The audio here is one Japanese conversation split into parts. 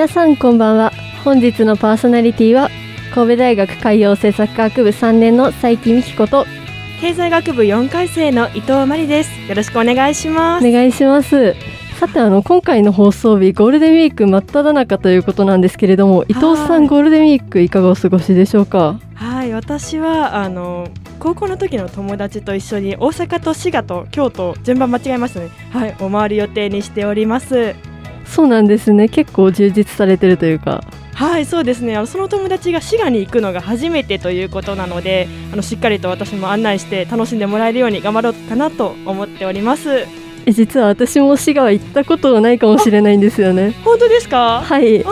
皆さんこんばんは。本日のパーソナリティは神戸大学海洋政策学部3年の佐伯美希子と経済学部4回生の伊藤真理です。よろしくお願いします。お願いします。さてあの今回の放送日ゴールデンウィーク真っ只中ということなんですけれども伊藤さんゴールデンウィークいかがお過ごしでしょうか？はい私はあの高校の時の友達と一緒に大阪と滋賀と京都順番間違えましたね。はいお回り予定にしておりますそうなんですね。結構充実されてるというか。はいそうですね。あのその友達が滋賀に行くのが初めてということなのであのしっかりと私も案内して楽しんでもらえるように頑張ろうかなと思っております。え実は私も滋賀は行ったことがないかもしれないんですよね。本当ですか？はい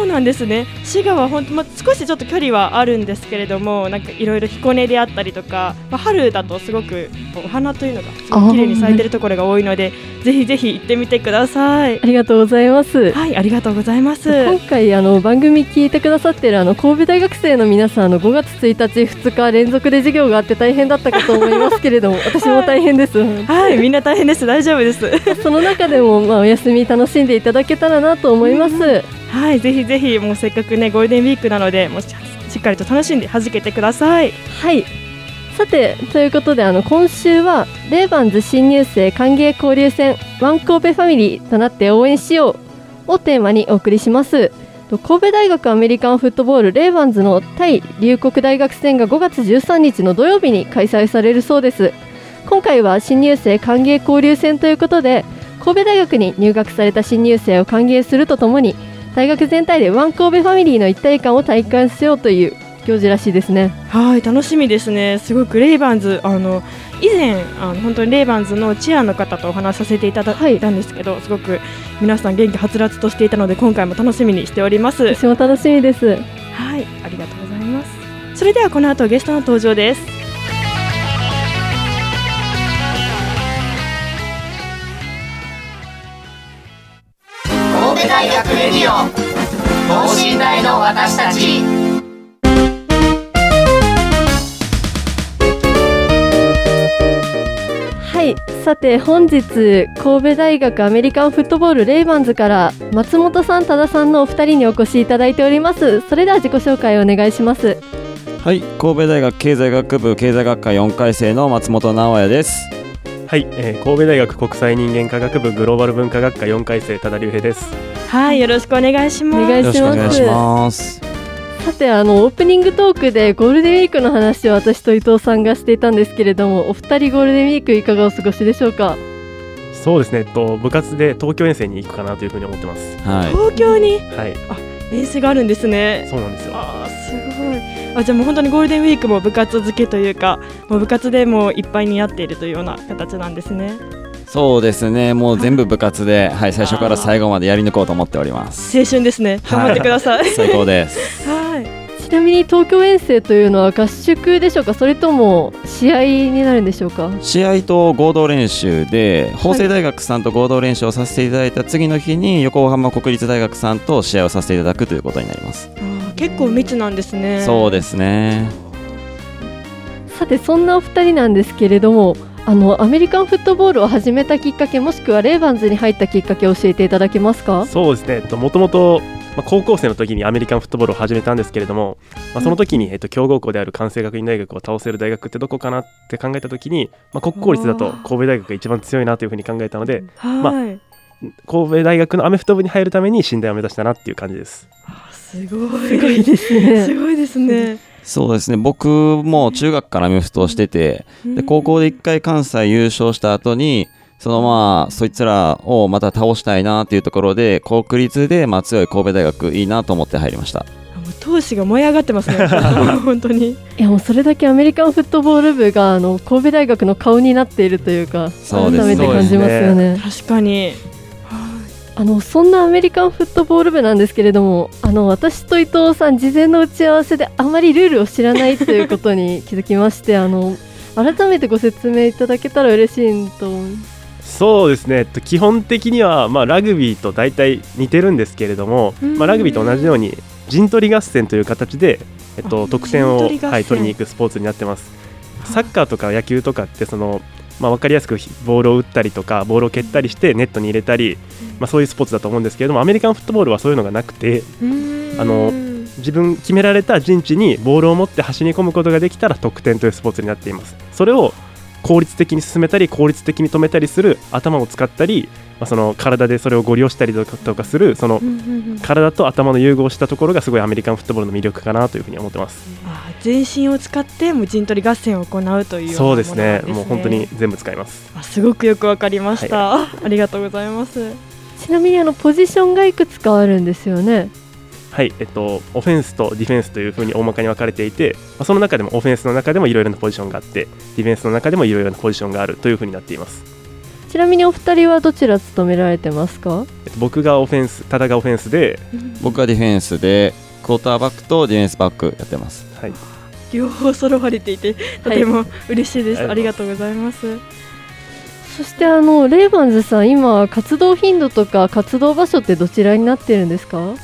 そうなんですね。滋賀は本当、まあ、少しちょっと距離はあるんですけれどもなんかいろいろ彦根であったりとか、まあ、春だとすごくお花というのがすごく綺麗に咲いてるところが多いのでぜひぜひ行ってみてください。ありがとうございます。はいありがとうございます。今回あの番組聞いてくださってるあの神戸大学生の皆さんあの5月1日2日連続で授業があって大変だったかと思いますけれども 私も大変です、はいみんな大変です。大丈夫です。その中でもまあお休み楽しんでいただけたらなと思います、はいぜひぜひもうせっかくねゴールデンウィークなのでもうししっかりと楽しんで弾けてください。はい。さてということであの今週はレーバンズ新入生歓迎交流戦ワン神戸ファミリーとなって応援しようをテーマにお送りします。と神戸大学アメリカンフットボールレーバンズの対龍谷大学戦が5月13日の土曜日に開催されるそうです。今回は新入生歓迎交流戦ということで神戸大学に入学された新入生を歓迎するとともに大学全体でワン神戸ファミリーの一体感を体感しようという行事らしいですね。はい楽しみですね。すごくレイバンズあの以前あの本当にレイバンズのチアの方とお話しさせていただいたんですけど、すごく皆さん元気はつらつとしていたので今回も楽しみにしております。私も楽しみです。はいありがとうございます。それではこの後ゲストの登場ですレディオ。等身大の私たち。はい。さて本日神戸大学アメリカンフットボールレイバンズから松本さん多田さんのお二人にお越しいただいております。それでは自己紹介をお願いします。はい、神戸大学経済学部経済学科4回生の松本直也です。はい、えー神戸大学国際人間科学部グローバル文化学科4回生多田隆平です。はいよろしくお願いしますお願いよろしくお願いします。さてあのオープニングトークでゴールデンウィークの話を私と伊藤さんがしていたんですけれどもお二人ゴールデンウィークいかがお過ごしでしょうか？そうですね、えっと部活で東京遠征に行くかなというふうに思ってます。は東京に？はい、遠征があるんですねそうなんですよ。あーすごいあじゃあもう本当にゴールデンウィークも部活付けというかもう部活でもういっぱいになっているというような形なんですねい、そうですね。もう全部部活で、はい、最初から最後までやり抜こうと思っております。青春ですね頑張ってください最高です。はいちなみに東京遠征というのは合宿でしょうか？それとも試合になるんでしょうか？試合と合同練習で、法政大学さんと合同練習をさせていただいた次の日に横浜国立大学さんと試合をさせていただくということになります。結構密なんですね。そうですね。さてそんなお二人なんですけれどもあのアメリカンフットボールを始めたきっかけもしくはレイバンズに入ったきっかけを教えていただけますか？そうですね、えっともともとまあ高校生の時にアメリカンフットボールを始めたんですけれども、まあ、その時に、えっと、強豪校である関西学院大学を倒せる大学ってどこかなって考えた時に、まあ、国公立だと神戸大学が一番強いなというふうに考えたのではい、神戸大学のアメフト部に入るために信頼を目指したなっていう感じです。あすごい。すごいですね。すごいですね。そうですね。僕も中学からアメフトをしててで高校で1回関西優勝した後にそのまあそいつらをまた倒したいなっていうところで国立でまあ強い神戸大学いいなと思って入りました。もう闘志が燃え上がってますね。本当に。いやもうそれだけアメリカンフットボール部があの神戸大学の顔になっているというかそうです改めて感じますよね。確かに。あのそんなアメリカンフットボール部なんですけれどもあの私と伊藤さん事前の打ち合わせであまりルールを知らないということに気づきましてあの改めてご説明いただけたら嬉しいと思いますそうですね、えっと、基本的には、まあ、ラグビーと大体似てるんですけれども、まあ、ラグビーと同じように陣取り合戦という形で、えっと、あ得点をはい、取りに行くスポーツになってます。サッカーとか野球とかってその、まあ、分かりやすくボールを打ったりとかボールを蹴ったりしてネットに入れたり、まあ、そういうスポーツだと思うんですけれどもアメリカンフットボールはそういうのがなくてあの自分決められた陣地にボールを持って走り込むことができたら得点というスポーツになっています。それを効率的に進めたり効率的に止めたりする頭を使ったり、まあ、その体でそれをご利用したりとかとかするその体と頭の融合したところがすごいアメリカンフットボールの魅力かなというふうに思ってます。あ全身を使ってもう陣取り合戦を行うというようなそうですね。もう本当に全部使います。あすごくよくわかりました、あありがとうございます。ちなみにあのポジションがいくつかあるんですよねはい、えっと、オフェンスとディフェンスというふうに大まかに分かれていて、まあ、その中でもオフェンスの中でもいろいろなポジションがあってディフェンスの中でもいろいろなポジションがあるというふうになっています、ちなみにお二人はどちら務められてますか？えっと、僕がオフェンス多田がオフェンスで、僕はディフェンスでクォーターバックとディフェンスバックやってます。はい、両方揃われていてとても嬉しいです、はい。ありがとうございます。そしてあのレイバンズさん今活動頻度とか活動場所ってどちらになってるんですか？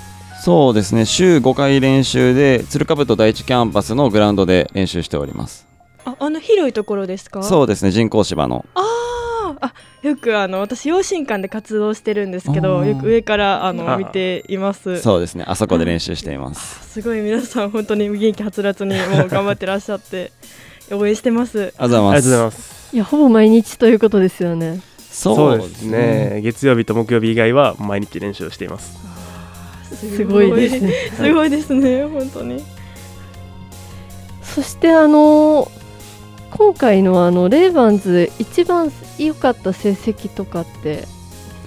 そうですね。週5回練習で鶴かぶと第一キャンパスのグラウンドで練習しております。ああの広いところですか？そうですね。人工芝の。あーあよくあの私養親館で活動してるんですけどよく上からあの見ています。そうですね。あそこで練習しています。すごい。皆さん本当に元気はつらつにもう頑張ってらっしゃって 応援してます。ありがとうございます。ありがとうございます。いやほぼ毎日ということですよね。そうですね。月曜日と木曜日以外は毎日練習をしていますすごいですね。すごいですね本当に。そしてあの今回のあのレイバンズ一番良かった成績とかって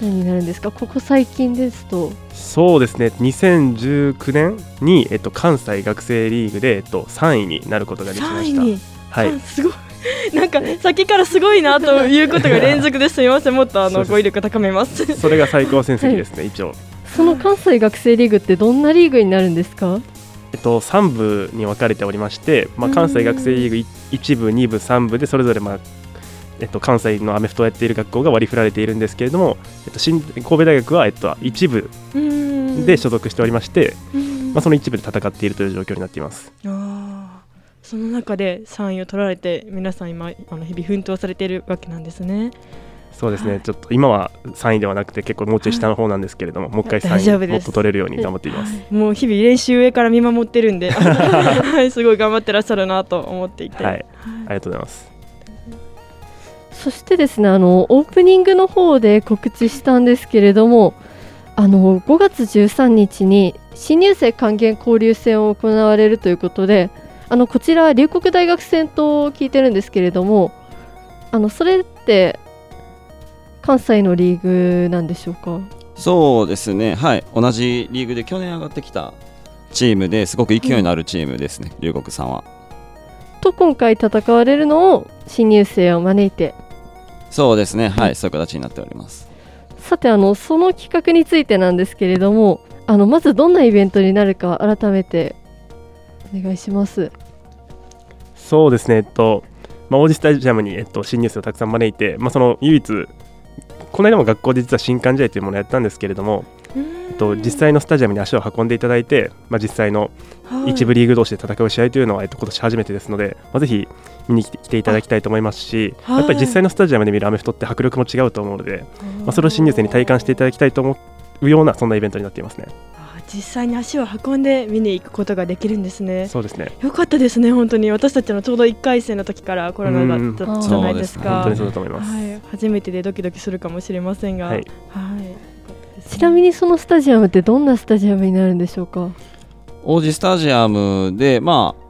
何になるんですか？ここ最近ですと。そうですね。2019年に、えっと、関西学生リーグで、えっと、3位になることができま3位したに、はい。あすごい。なんか先からすごいなということが連続です。みません。もっとあの語彙力高めます。それが最高成績ですね、一応その関西学生リーグってどんなリーグになるんですか？えっと、3部に分かれておりまして、まあ、うん。関西学生リーグ1部、2部、3部でそれぞれ、まあえっと、関西のアメフトをやっている学校が割り振られているんですけれども、えっと、新神戸大学は、えっと、1部で所属しておりまして、うん。まあ、その一部で戦っているという状況になっています。あー。その中で3位を取られて皆さん今あの日々奮闘されているわけなんですねそうですね、ちょっと今は3位ではなくて結構もうちょい下の方なんですけれども、もう一回3大丈夫です。位もっと取れるように頑張っています。もう日々練習上から見守ってるんで。はい。すごい頑張ってらっしゃるなと思っていて、はい、ありがとうございます。そしてですねあのオープニングの方で告知したんですけれどもあの5月13日に新入生還元交流戦を行われるということであのこちら龍谷大学戦と聞いてるんですけれどもあのそれって関西のリーグなんでしょうか？そうですね。はい。同じリーグで去年上がってきたチームですごく勢いのあるチームですね。龍谷さんは。と今回戦われるのを新入生を招いて。そうですね。はい。そういう形になっております。さてあのその企画についてなんですけれどもあのまずどんなイベントになるか改めてお願いします。そうですね、えっと、まあ、王子スタジアムに、えっと、新入生をたくさん招いて、まあ、その唯一、この間も学校で実は新歓試合というものをやったんですけれども、えっと、実際のスタジアムに足を運んでいただいて、まあ、実際の一部リーグ同士で戦う試合というのは、えっと、今年初めてですので、まあ、ぜひ見に来ていただきたいと思いますし、はい。やっぱり実際のスタジアムで見るアメフトって迫力も違うと思うので、まあ、それを新入生に体感していただきたいと思うようなそんなイベントになっていますね。実際に足を運んで見に行くことができるんですね。そうですね。よかったですね本当に。私たちのちょうど1回戦の時からコロナだったじゃないですか。本当にそうだと思います。はい、初めてでドキドキするかもしれませんが、はい。はい。ちなみにそのスタジアムってどんなスタジアムになるんでしょうか？王子スタジアムでまあ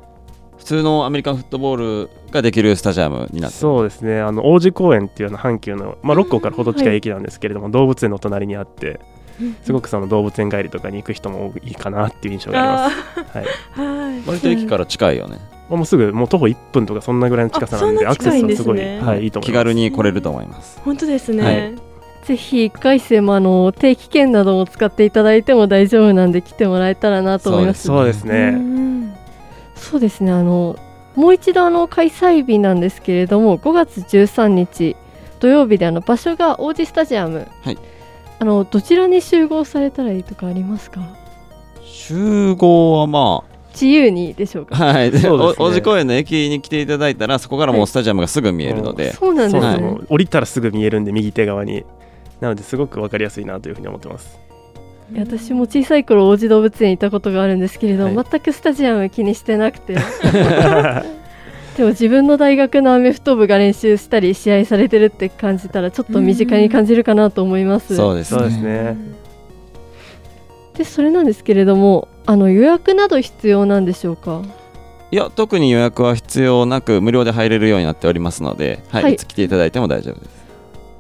普通のアメリカンフットボールができるスタジアムになってそうですね。あの王子公園っていうのは阪急の、まあ、六甲からほど近い駅なんですけれども、動物園の隣にあって すごくその動物園帰りとかに行く人も多いかなっていう印象があります。はい。はい。割と駅から近いよね。もうすぐもう徒歩1分とかそんなぐらいの近さなんであアクセスはすごいはい、いいと思います。気軽に来れると思います。本当ですね、はい。ぜひ1回生もあの定期券なども使っていただいても大丈夫なんで来てもらえたらなと思いますそうですね、うん。そうですね。あのもう一度あの開催日なんですけれども5月13日土曜日であの場所が王子スタジアム、はいあのどちらに集合されたらいいとかありますか？集合はま自由にでしょうあか？はい。でそうですね。お王子公園の駅に来ていただいたらそこからもうスタジアムがすぐ見えるので、そうなんですね、そうですもう降りたらすぐ見えるんで右手側に。なのですごく分かりやすいなというふうに思ってます。私も小さい頃王子動物園にいたことがあるんですけれど、はい。全くスタジアム気にしてなくて でも自分の大学のアメフト部が練習したり試合されてるって感じたらちょっと身近に感じるかなと思います、そうですそうですねね。でそれなんですけれどもあの予約など必要なんでしょうか？いや特に予約は必要なく無料で入れるようになっておりますので、はいはい。いつ来ていただいても大丈夫です。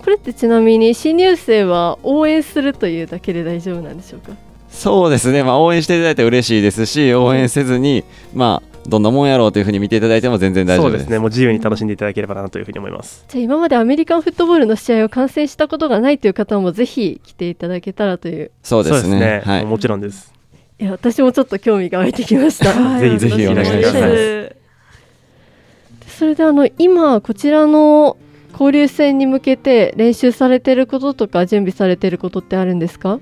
これってちなみに新入生は応援するというだけで大丈夫なんでしょうか？そうですね、まあ、応援していただいて嬉しいですし応援せずに、まあ、どんなもんやろうというふうに見ていただいても全然大丈夫です。そうですね。もう自由に楽しんでいただければなというふうに思います。じゃあ今までアメリカンフットボールの試合を観戦したことがないという方もぜひ来ていただけたらという。そうですね。はいもちろんですいや私もちょっと興味が湧いてきました。は いぜひぜひお願いします。それであの今こちらの交流戦に向けて練習されてることとか準備されてることってあるんですか？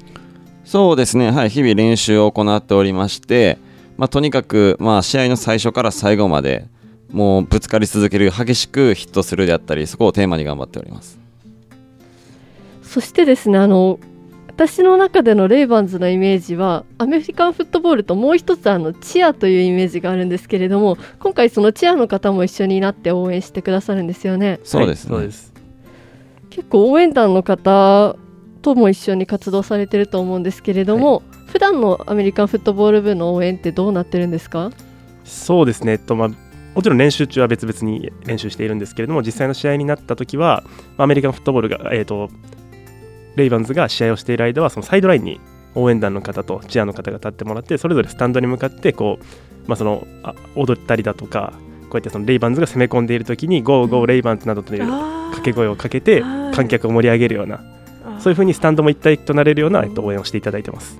そうですね、はい、日々練習を行っておりまして、まあ、とにかく、まあ、試合の最初から最後までもうぶつかり続ける激しくヒットするであったりそこをテーマに頑張っております。そしてですねあの私の中でのレイバンズのイメージはアメリカンフットボールともう一つあのチアというイメージがあるんですけれども今回そのチアの方も一緒になって応援してくださるんですよね。そうですね、はいそうです。結構応援団の方とも一緒に活動されてると思うんですけれども、普段のアメリカンフットボール部の応援ってどうなってるんですか？そうですね、えっとまあ、もちろん練習中は別々に練習しているんですけれども実際の試合になった時はまあアメリカンフットボールが、えっとレイバンズが試合をしている間はそのサイドラインに応援団の方とチアの方が立ってもらってそれぞれスタンドに向かってこう、まあ、そのあ踊ったりだとかこうやってそのレイバンズが攻め込んでいる時に「ゴーゴーレイバンズ」などという掛け声をかけてはい。観客を盛り上げるようなそういうふうにスタンドも一体となれるような、えっと、応援をしていただいてます。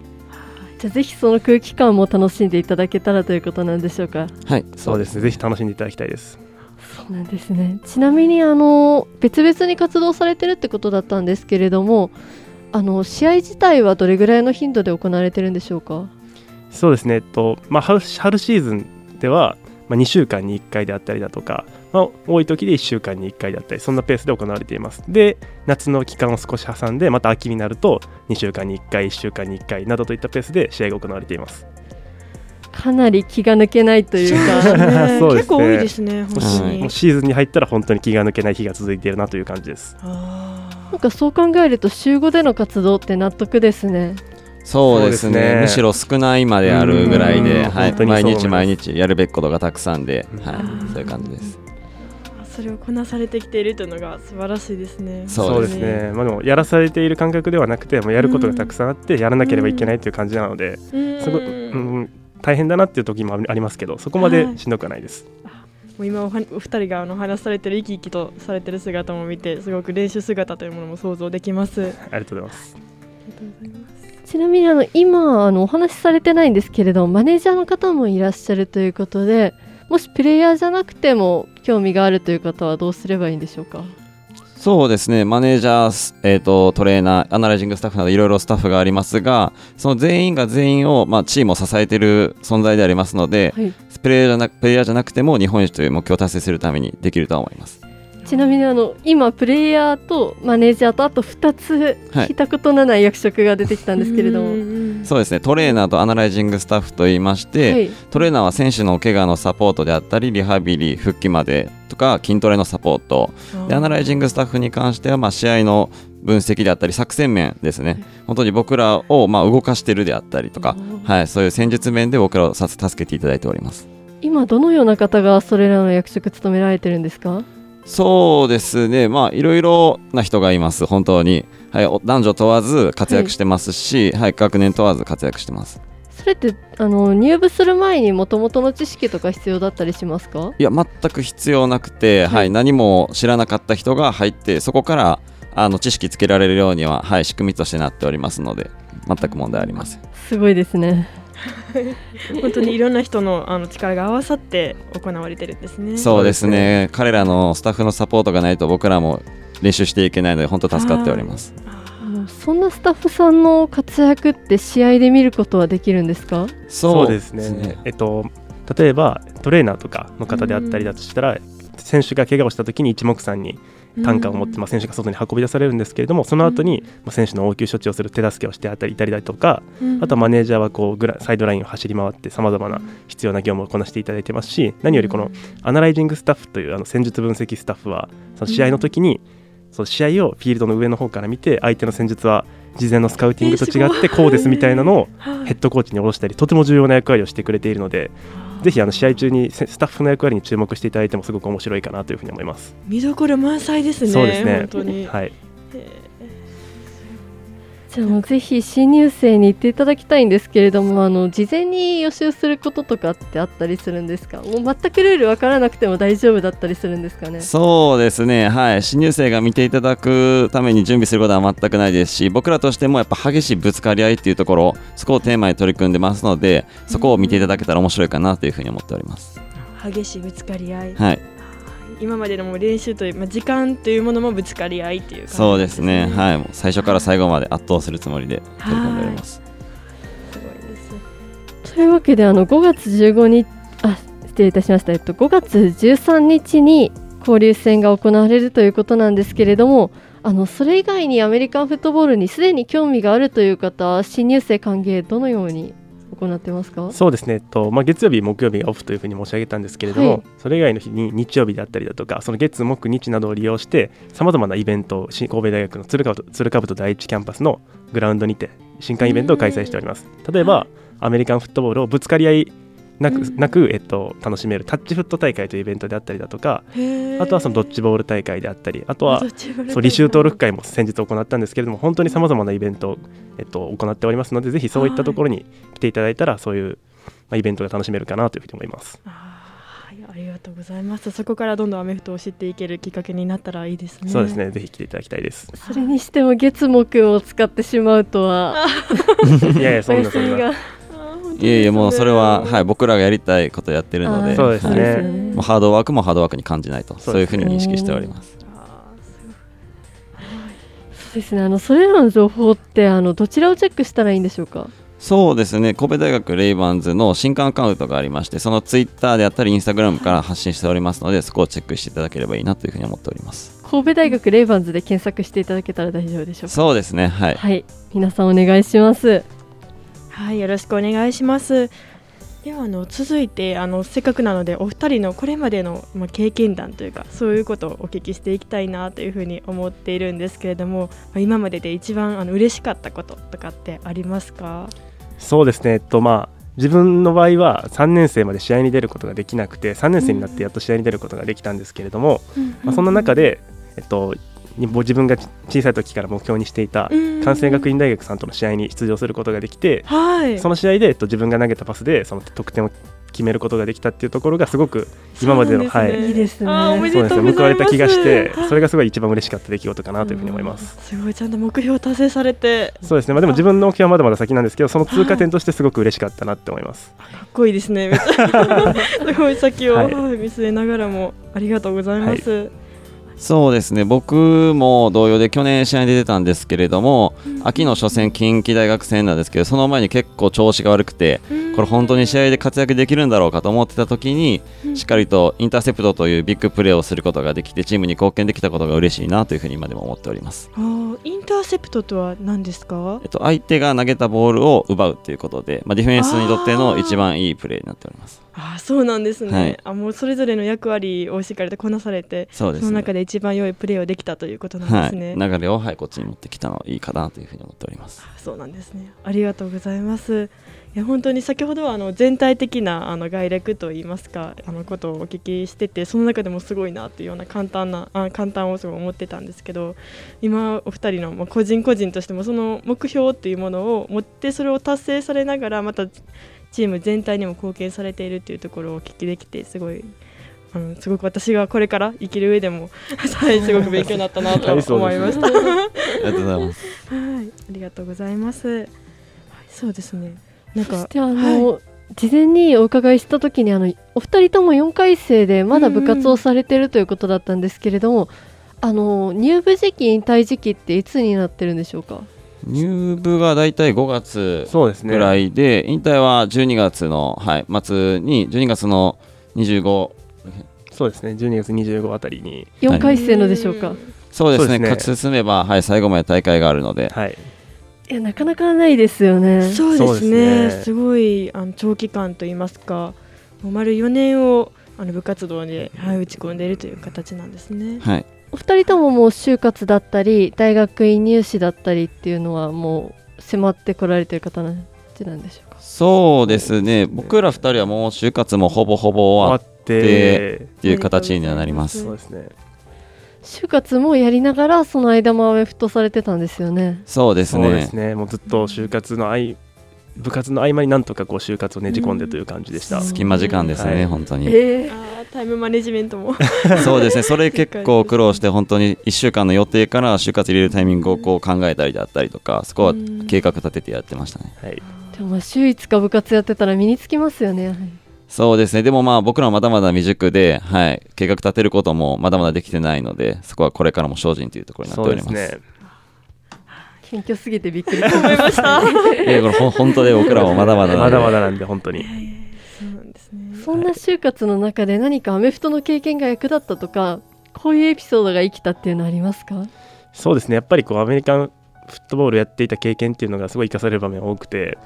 じゃあぜひその空気感も楽しんでいただけたらということなんでしょうか。はい。そうですね。ぜひ楽しんでいただきたいです。そうなんですね。ちなみにあの別々に活動されてるってことだったんですけれどもあの試合自体はどれぐらいの頻度で行われてるんでしょうか？そうですね、えっとまあ、春春シーズンでは、まあ、2週間に1回であったりだとか、まあ、多い時で1週間に1回であったりそんなペースで行われています。で夏の期間を少し挟んでまた秋になると2週間に1回1週間に1回などといったペースで試合が行われています。かなり気が抜けないというかね そうですね。結構多いですね本当はい。に、もうシーズンに入ったら本当に気が抜けない日が続いているなという感じです。あなんかそう考えると週5での活動って納得ですねそうですね。ね。むしろ少ないまであるぐらいで、うん。はい、本当にそう毎日毎日やるべきことがたくさんで、うんはい。うん、そういう感じです。ーそれをこなされてきているというのが素晴らしいですね。そうですね、まあ、でもやらされている感覚ではなくてもうやることがたくさんあってやらなければいけないという感じなので、うん。すごい、うん、大変だなっていう時もありますけどそこまでしんどくはないです、もう今おはお二人があの話されてる生き生きとされてる姿も見てすごく練習姿というものも想像できます。ありありがとうございます。がとうございます。ちなみにあの今あのお話しされてないんですけれどマネージャーの方もいらっしゃるということでもしプレイヤーじゃなくても興味があるという方はどうすればいいんでしょうか？そうですね、マネージャース、えー、とトレーナー、アナライジングスタッフなどいろいろスタッフがありますが、その全員が全員を、まあ、チームを支えている存在でありますので、はい。プレイヤーじゃなプレイヤーじゃなくても日本一という目標を達成するためにできるとは思います。ちなみにあの今プレイヤーとマネージャーとあと2つはい。聞いたことのない役職が出てきたんですけれども、もそうですね、トレーナーとアナライジングスタッフといいまして、はい、トレーナーは選手の怪我のサポートであったり、リハビリ、復帰までとか、筋トレのサポート、でアナライジングスタッフに関しては、まあ、試合の分析であったり、作戦面ですね、本当に僕らをまあ動かしてるであったりとか、はい、そういう戦術面で僕らをさ助けていただいております。今どのような方がそれらの役職務められてるんですか？そうですね、まあ、いろいろな人がいます、本当に。はい、お男女問わず活躍してますし、はい、学年問わず活躍してます。それってあの入部する前にもともとの知識とか必要だったりしますか？いや、全く必要なくて、はい、何も知らなかった人が入って、そこからあの知識つけられるようには、はい、仕組みとしてなっておりますので、全く問題ありません。すごいですね 本当にいろんな人のあの力が合わさって行われてるんですね。そうですね、彼らのスタッフのサポートがないと僕らも練習していけないので、本当助かっております。そんなスタッフさんの活躍って試合で見ることはできるんですか？そうですね。えっと例えばトレーナーとかの方であったりだとしたら、選手が怪我をした時に一目散に担架を持って、まあ、選手が外に運び出されるんですけれどもその後に、まあ、選手の応急処置をする手助けをしてあったりいたりだとか、あとはマネージャーはこうグラサイドラインを走り回ってさまざまな必要な業務をこなしていただいてますし何よりこのアナライジングスタッフというあの戦術分析スタッフはその試合の時に、その試合をフィールドの上の方から見て相手の戦術は事前のスカウティングと違ってこうですみたいなのをヘッドコーチに下ろしたりとても重要な役割をしてくれているのでぜひあの試合中にせスタッフの役割に注目していただいてもすごく面白いかなというふうに思います。見どころ満載ですね。そうですね本当に。はいじゃあもうぜひ新入生に行っていただきたいんですけれどもあの事前に予習することとかってあったりするんですか？もう全くルール分からなくても大丈夫だったりするんですかね？そうですね、はい、新入生が見ていただくために準備することは全くないですし、僕らとしてもやっぱ激しいぶつかり合いっていうところ、そこをテーマに取り組んでますので、そこを見ていただけたら面白いかなというふうに思っております。激しいぶつかり合い。はい、今までのもう練習という、まあ、時間というものもぶつかり合いっていう感じそうですね、い。はい、もう最初から最後まで圧倒するつもりで取り組んでおります。すごいです。というわけであの5月15日あ失礼いたしました、えっと、5月13日に交流戦が行われるということなんですけれどもあのそれ以外にアメリカンフットボールにすでに興味があるという方新入生歓迎どのように？行ってますか？そうですね、えっとまあ、月曜日、木曜日がオフというふうに申し上げたんですけれども、はい。それ以外の日に日曜日であったりだとか、その月、木、日などを利用して、さまざまなイベントを新神戸大学の鶴かぶと鶴かぶと第一キャンパスのグラウンドにて、新刊イベントを開催しております。例えば、アメリカンフットボールをぶつかり合いなく,、なくえっと、楽しめるタッチフット大会というイベントであったりだとか、あとはそのドッジボール大会であったり、あとはそう履修登録会も先日行ったんですけれども、本当にさまざまなイベントを、えっと、行っておりますので、ぜひそういったところに来ていただいたら、そういう、まあ、イベントが楽しめるかなというふうに思います。はい、ありがとうございます。そこからどんどんアメフトを知っていけるきっかけになったらいいですね。そうですね、ぜひ来ていただきたいです。それにしても月木を使ってしまうとは いやいや、そんなそんな。いえいえ、もうそれは、はい、僕らがやりたいことやってるので、そうですね。はい。もうハードワークもハードワークに感じないと、そういうふうに認識しております。そうですね。あのそれらの情報ってあのどちらをチェックしたらいいんでしょうか？そうですね。神戸大学レイバンズの新刊アカウントがありましてそのツイッターであったりインスタグラムから発信しておりますのでそこをチェックしていただければいいなというふうに思っております。神戸大学レイバンズで検索していただけたら大丈夫でしょうか？そうですね。はい。はい。皆さんお願いしますはい、よろしくお願いします。ではあの続いてあのせっかくなのでお二人のこれまでの、まあ、経験談というかそういうことをお聞きしていきたいなというふうに思っているんですけれども、まあ、今までで一番あの嬉しかったこととかってありますか？そうですね、えっとまあ、自分の場合は3年生まで試合に出ることができなくて3年生になってやっと試合に出ることができたんですけれども、まあ、そんな中で、えっと、に自分が小さい時から目標にしていた関西学院大学さんとの試合に出場することができて、はい。その試合で、えっと、自分が投げたパスでその得点を決めることができたっていうところがすごく今までの、そうなんですね。はい。いいですね。あーおめでそうとですね。報われた気がしてはい。それがすごい一番嬉しかった出来事かなというふうに思います。すごいちゃんと目標達成されて。そうですね、まあ、でも自分の目標はまだまだ先なんですけどその通過点としてすごく嬉しかったなって思います。かっこいいですね。すごい先を、ははい。い見据えながらもありがとうございます、そうですね。僕も同様で去年試合に出てたんですけれども、秋の初戦近畿大学戦なんですけどその前に結構調子が悪くてこれ本当に試合で活躍できるんだろうかと思ってた時にしっかりとインターセプトというビッグプレーをすることができてチームに貢献できたことが嬉しいなというふうに今でも思っております、インターセプトとは何ですか？えっと、相手が投げたボールを奪うということで、まあ、ディフェンスにとっての一番いいプレーになっておりますああそうなんですね、はい。あもうそれぞれの役割をしっかりとこなされてそね。その中で一番良いプレーをできたということなんはいですね、流れをはいこっちに持ってきたのはいいかなというふうに思っております。そうなんですね。ありがとうございます。いや本当に先ほどはあの全体的なあの概略といいますかあのことをお聞きしててその中でもすごいなというような簡単なあ簡単をすごい思ってたんですけど今お二人のまあ個人個人としてもその目標っていうものを持ってそれを達成されながらまたチーム全体にも貢献されているというところをお聞きできてすごいあのすごく私がこれから生きる上でも はいすごく勉強になったなと思いました。ありがとうございますはい、ありがとうございます。はい、そうですね。なんかそしてあの、事前にお伺いした時にあのお二人とも4回生でまだ部活をされてるということだったんですけれども、あの入部時期引退時期っていつになってるんでしょうか？入部がだいたい5月そうですね。ぐらいで、引退は12月の、はい、末に12月の25そうですね。12月25あたりに。4回生のでしょうか、そうですね。ね。勝ち進めば、はい、最後まで大会があるので、はい。いやなかなかないですよね。そうですね。ですね。すごいあの長期間と言いますか、もう丸4年をあの部活動で、はい、打ち込んでいるという形なんですね。はい、お二人とももう就活だったり大学院入試だったりっていうのはもう迫ってこられてる方なんじなんでしょうか？そうですね。僕ら2人はもう就活もほぼほぼ終わってって。いう形にはなります。そうですね。就活もやりながらその間もアメフトされてたんですよね。そうですね。そうですね。もうずっと就活の合い部活の合間になんとかこう就活をねじ込んでという感じでした、うん。隙間時間ですね、はい。本当に。えあータイムマネジメントも。そうですねそれ結構 苦労して本当に1週間の予定から就活入れるタイミングをこう考えたりだったりとかそこは計画立ててやってましたね。はい、でもまあ週5日部活やってたら身につきますよねやはりそうですね。でもまあ僕らはまだまだ未熟で、はい、計画立てることもまだまだできてないのでそこはこれからも精進というところになってそおります。うですね謙虚すぎてびっくりしま思いました。いやこれほん本当で僕らもまだまだまでだまだなんで本当にそうなんですね。そんな就活の中で何かアメフトの経験が役立ったとかこういうエピソードが生きたっていうのありますか？そうですねやっぱりこうアメリカンフットボールやっていた経験っていうのがすごい生かされる場面が多くて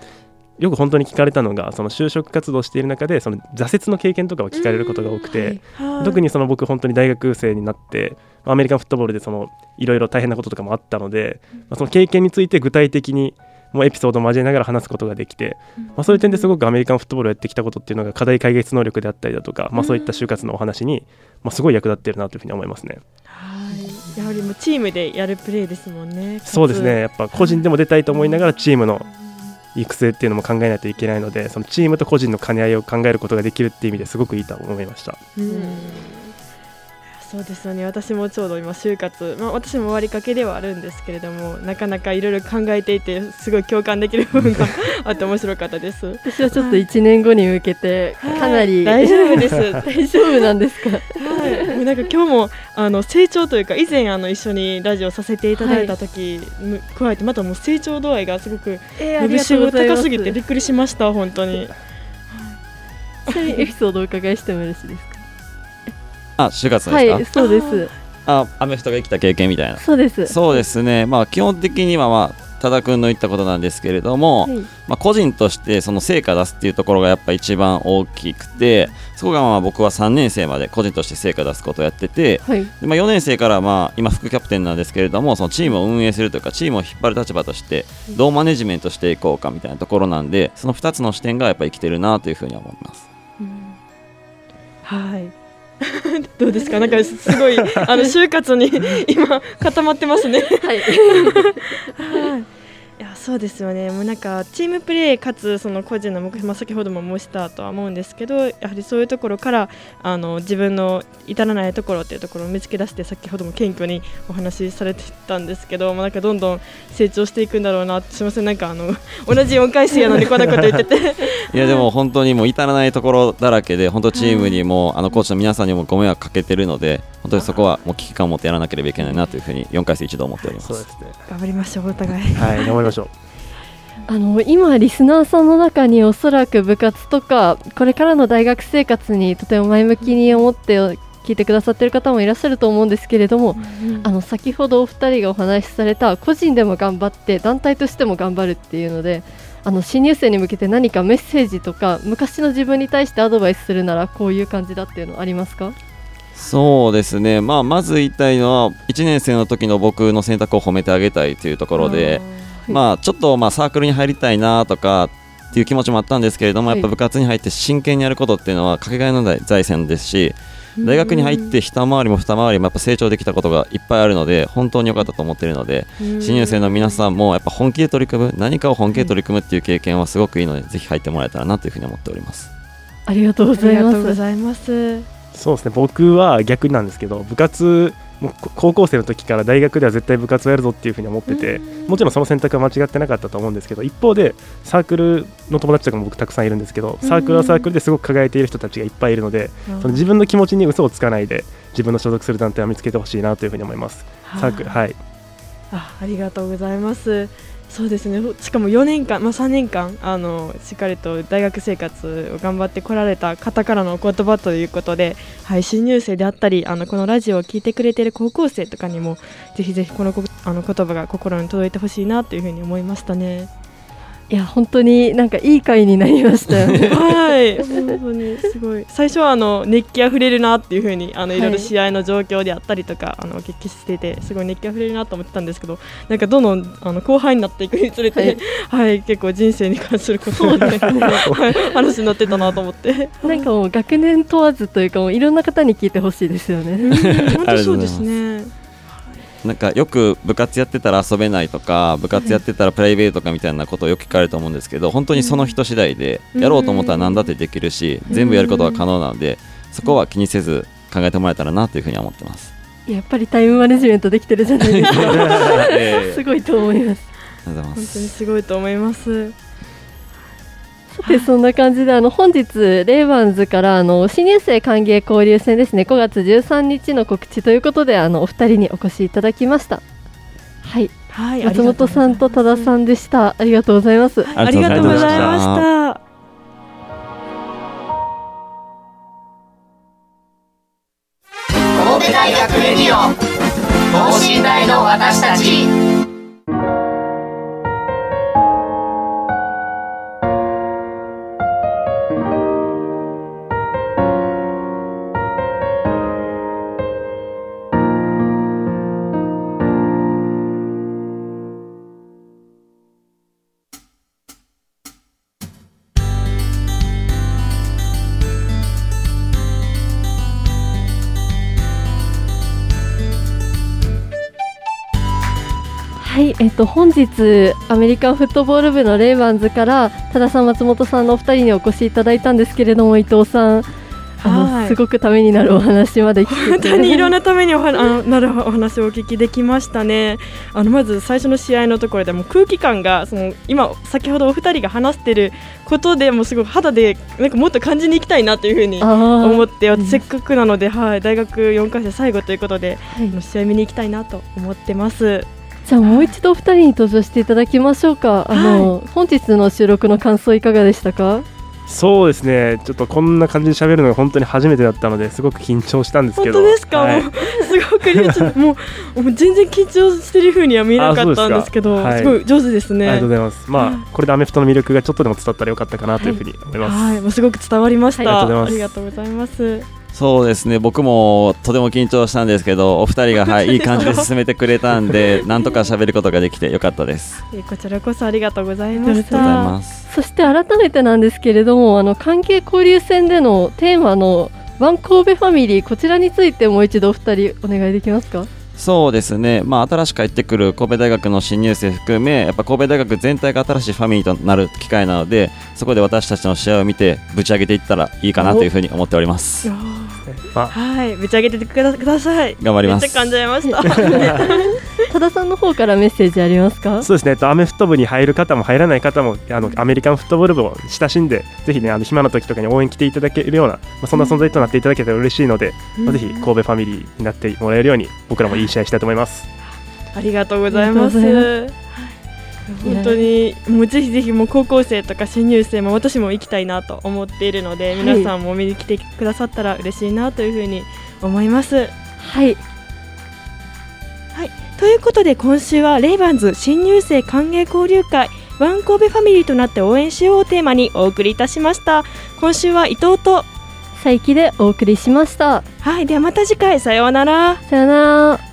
よく本当に聞かれたのがその就職活動している中でその挫折の経験とかを聞かれることが多くて、はい特にその僕本当に大学生になってアメリカンフットボールでそのいろいろ大変なこととかもあったので、まあ、その経験について具体的にもうエピソードを交えながら話すことができて、まあ、そういう点ですごくアメリカンフットボールをやってきたことっていうのが課題解決能力であったりだとか、まあ、そういった就活のお話に、まあ、すごい役立っているなというふうに思いますね。はい。やはりもうチームでやるプレーですもんね。そうですねやっぱ個人でも出たいと思いながらチームの育成っていうのも考えないといけないのでそのチームと個人の兼ね合いを考えることができるっていう意味ですごくいいと思いました。うんそうですよね。私もちょうど今就活、まあ、私も終わりかけではあるんですけれどもなかなかいろいろ考えていてすごい共感できる部分が あって面白かったです。私はちょっと1年後に向けてかなり、大丈夫です。は 大丈夫なんですか？い。もうなんか今日もあの成長というか以前あの一緒にラジオさせていただいた時、む加えてまたもう成長度合いがすごくえ伸びしろ高すぎてびっくりしました本当に。エピソードをお伺いしてもよろしいです。かあ就活ですか、はいそうです。あアメフトが生きた経験みたいな。そうです。そうですね。まあ基本的にはまあ多田君の言ったことなんですけれども、はい。まあ、個人としてその成果出すっていうところがやっぱ一番大きくてそこがまあ僕は3年生まで個人として成果出すことをやっててはい。で、まあ、4年生からまあ今副キャプテンなんですけれどもそのチームを運営するというかチームを引っ張る立場としてどうマネジメントしていこうかみたいなところなんでその2つの視点がやっぱり生きてるなというふうには思います。はい どうですか？なんかすごいあの就活に今固まってますね。はい。は いいやそうですよね、もうなんかチームプレーかつその個人の目標、まあ、先ほども申したとは思うんですけどやはりそういうところからあの自分の至らないところっていうところを見つけ出して先ほども謙虚にお話しされてたんですけど、まあ、なんかどんどん成長していくんだろうなすみません。なんかあの同じ4回生やのにこんなこと言ってて。いやでも本当にもう至らないところだらけで本当チームにもあのコーチの皆さんにもご迷惑かけてるので本当にそこはもう危機感を持ってやらなければいけないなというふうに4回生一度思っております。そうですね。頑張りましょうお互い。はい頑張りましょう。あの今リスナーさんの中におそらく部活とかこれからの大学生活にとても前向きに思って聞いてくださっている方もいらっしゃると思うんですけれども、あの先ほどお二人がお話しされた個人でも頑張って団体としても頑張るっていうのであの新入生に向けて何かメッセージとか昔の自分に対してアドバイスするならこういう感じだっていうのありますか？そうですね、まあ、まず言いたいのは1年生の時の僕の選択を褒めてあげたいというところで、まあ、ちょっとまあサークルに入りたいなとかっていう気持ちもあったんですけれども、はい。やっぱ部活に入って真剣にやることっていうのはかけがえのない財産ですし大学に入って一回りも二回りもやっぱ成長できたことがいっぱいあるので本当に良かったと思っているので新入生の皆さんもやっぱ本気で取り組む何かを本気で取り組むっていう経験はすごくいいのでぜひ入ってもらえたらなというふうに思っております。ありがとうごありがざいます。とうございます。そうですね。僕は逆なんですけど部活もうこ高校生の時から大学では絶対部活をやるぞっていうふうに思っててもちろんその選択は間違ってなかったと思うんですけど一方でサークルの友達とかも僕たくさんいるんですけどサークルはサークルですごく輝いている人たちがいっぱいいるのでその自分の気持ちに嘘をつかないで自分の所属する団体を見つけてほしいなというふうに思います。サークルはい。あありがとうございます。そうですねしかも4年間、まあ、3年間あのしっかりと大学生活を頑張ってこられた方からのお言葉ということで、はい、新入生であったりあのこのラジオを聴いてくれている高校生とかにもぜひぜひこのこあの言葉が心に届いてほしいなというふうに思いましたね。いや本当になんかいい回になりましたよ。ね はい、本当にすごい。最初はあの熱気あふれるなっていう風にあのはい。いろいろ試合の状況であったりとか、あのお聞きしててすごい熱気あふれるなと思ってたんですけど、なんかどんどんあの後輩になっていくにつれて、はい、結構人生に関することをね、はい話になってたなと思って。なんかもう学年問わずというかもういろんな方に聞いてほしいですよね。うん本当そうですね。なんかよく部活やってたら遊べないとか部活やってたらプライベートかみたいなことをよく聞かれると思うんですけど本当にその人次第でうんやろうと思ったら何だってできるし全部やることが可能なのでそこは気にせず考えてもらえたらなというふうには思ってます。やっぱりタイムマネジメントできてるじゃないですか ええすごいと思います本当にす。すごいと思います。さてそんな感じであの本日レイバンズからあの新入生歓迎交流戦ですね。5月13日の告知ということであのお二人にお越しいただきました。はい。はい、松本さんと多田さん、んでした。ありがとうございます。ありがとうございました。神戸大学レディオ等身大の私たちと、本日アメリカンフットボール部のレイバンズから多田さん、松本さんのお二人にお越しいただいたんですけれども伊藤さんあの、はいすごくためになるお話まで聞本当にいろんなためにおはあのなるお話をお聞きできましたね。あのまず最初の試合のところでもう空気感がその今先ほどお二人が話してることでもうすごく肌でなんかもっと感じに行きたいなというふうに思思ってせっかくなので、はい、大学4回生最後ということで、はい試合見に行きたいなと思ってます。じゃあもう一度お二人に登場していただきましょうか。あの、本日の収録の感想いかがでしたか？そうですね。ちょっとこんな感じで喋るのが本当に初めてだったのですごく緊張したんですけど。本当ですか、はい。もうすごくね ちょっともうもう全然緊張してる風には見えなかったんですけどすか。はい。すごい上手ですね。ありがとうございます。まはい。あ、これでアメフトの魅力がちょっとでも伝わったらよかったかなというふうに思います。はい、もうすごく伝わりました。はい。ありがとうございますそうですね僕もとても緊張したんですけどお二人が、はい、いい感じで進めてくれたんで なんとか喋ることができてよかったです。えーこちらこそありがとうございました。ます。そして改めてなんですけれども、あの関係交流戦でのテーマのワン神戸ファミリーこちらについてもう一度お二人お願いできますか？そうですね、まあ、新しく入ってくる神戸大学の新入生含め、やっぱ神戸大学全体が新しいファミリーとなる機会なので、そこで私たちの試合を見て、ぶち上げていったらいいかなというふうに思っております。はい、ぶち上げててくだください。頑張りますめっちゃ噛んじゃいました。多田さんの方からメッセージありますか？そうですね、えっとアメフト部に入る方も入らない方もあのアメリカンフットボール部を親しんで、ぜひね、あの暇な時とかに応援来ていただけるような、まあ、そんな存在となっていただけたら嬉しいので、まあ、ぜひ神戸ファミリーになってもらえるように、僕らもいい試合したいと思います。ありがとうございます。本当にもうぜひぜひもう高校生とか新入生も私も行きたいなと思っているので、はい。皆さんも見に来てくださったら嬉しいなというふうに思います。はい、ということで今週はレイバンズ新入生歓迎交流会ワン神戸ファミリーとなって応援しようをテーマにお送りいたしました。今週は伊藤と佐伯でお送りしました。はい。ではまた次回。さようなら。さよなら